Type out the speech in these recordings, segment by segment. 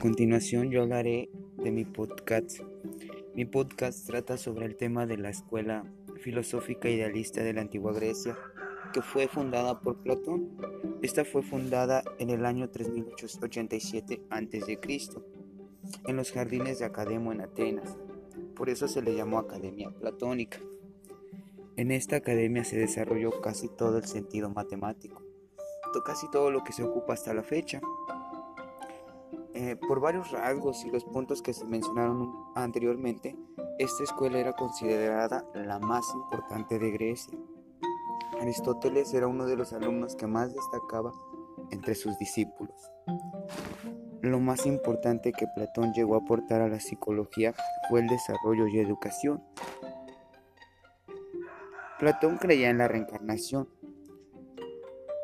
continuación yo hablaré de mi podcast. Mi podcast trata sobre el tema de la escuela filosófica idealista de la antigua Grecia, que fue fundada por Platón. Esta fue fundada en el año 3887 a.C., en los jardines de Academo en Atenas. Por eso se le llamó Academia Platónica. En esta academia se desarrolló casi todo el sentido matemático, casi todo lo que se ocupa hasta la fecha. Eh, por varios rasgos y los puntos que se mencionaron anteriormente, esta escuela era considerada la más importante de Grecia. Aristóteles era uno de los alumnos que más destacaba entre sus discípulos. Lo más importante que Platón llegó a aportar a la psicología fue el desarrollo y educación. Platón creía en la reencarnación,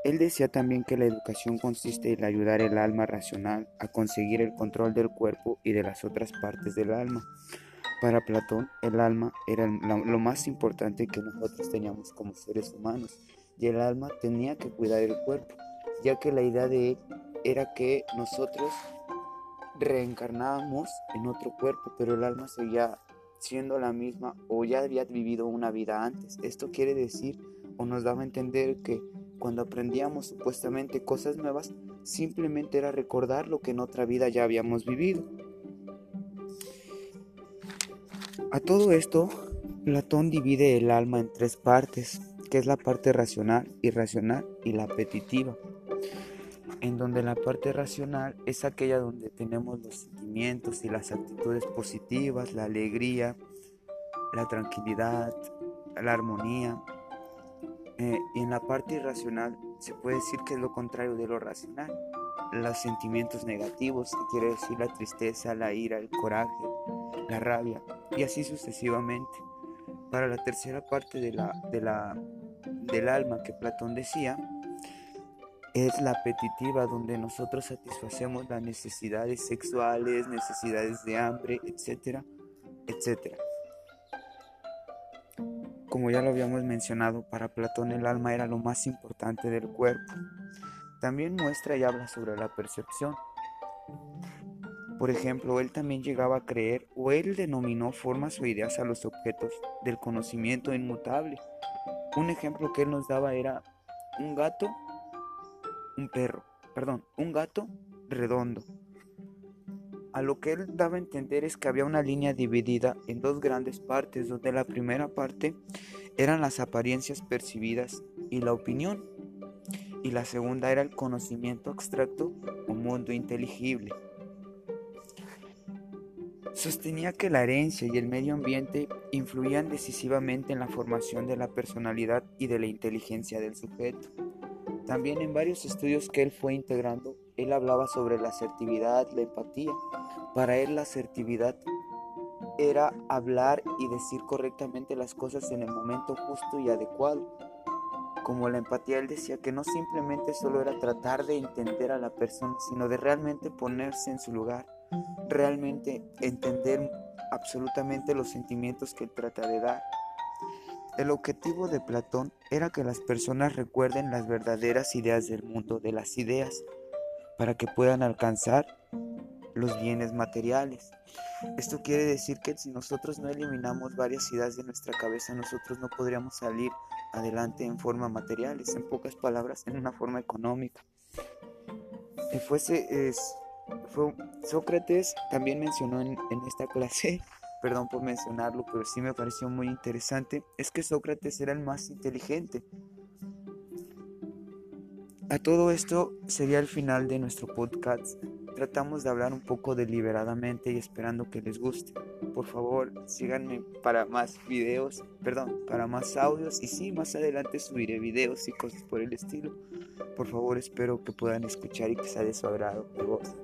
él decía también que la educación consiste en ayudar el alma racional a conseguir el control del cuerpo y de las otras partes del alma. Para Platón, el alma era lo más importante que nosotros teníamos como seres humanos y el alma tenía que cuidar el cuerpo, ya que la idea de él era que nosotros reencarnábamos en otro cuerpo, pero el alma seguía siendo la misma o ya había vivido una vida antes. Esto quiere decir o nos daba a entender que cuando aprendíamos supuestamente cosas nuevas, simplemente era recordar lo que en otra vida ya habíamos vivido. A todo esto, Platón divide el alma en tres partes, que es la parte racional, irracional y la apetitiva. En donde la parte racional es aquella donde tenemos los sentimientos y las actitudes positivas, la alegría, la tranquilidad, la armonía, eh, y en la parte irracional se puede decir que es lo contrario de lo racional. Los sentimientos negativos, que quiere decir la tristeza, la ira, el coraje, la rabia, y así sucesivamente. Para la tercera parte de la, de la, del alma que Platón decía, es la apetitiva donde nosotros satisfacemos las necesidades sexuales, necesidades de hambre, etcétera, etcétera. Como ya lo habíamos mencionado, para Platón el alma era lo más importante del cuerpo. También muestra y habla sobre la percepción. Por ejemplo, él también llegaba a creer o él denominó formas o ideas a los objetos del conocimiento inmutable. Un ejemplo que él nos daba era un gato, un perro, perdón, un gato redondo, a lo que él daba a entender es que había una línea dividida en dos grandes partes, donde la primera parte eran las apariencias percibidas y la opinión, y la segunda era el conocimiento abstracto o mundo inteligible. Sostenía que la herencia y el medio ambiente influían decisivamente en la formación de la personalidad y de la inteligencia del sujeto. También en varios estudios que él fue integrando, él hablaba sobre la asertividad, la empatía, para él la asertividad era hablar y decir correctamente las cosas en el momento justo y adecuado. Como la empatía, él decía que no simplemente solo era tratar de entender a la persona, sino de realmente ponerse en su lugar, realmente entender absolutamente los sentimientos que él trata de dar. El objetivo de Platón era que las personas recuerden las verdaderas ideas del mundo de las ideas, para que puedan alcanzar los bienes materiales. Esto quiere decir que si nosotros no eliminamos varias ideas de nuestra cabeza, nosotros no podríamos salir adelante en forma materiales, en pocas palabras, en una forma económica. Y fuese, es, fue, Sócrates también mencionó en, en esta clase, perdón por mencionarlo, pero sí me pareció muy interesante, es que Sócrates era el más inteligente. A todo esto sería el final de nuestro podcast. Tratamos de hablar un poco deliberadamente y esperando que les guste. Por favor, síganme para más videos, perdón, para más audios y sí, más adelante subiré videos y cosas por el estilo. Por favor, espero que puedan escuchar y que sea de su agrado de voz.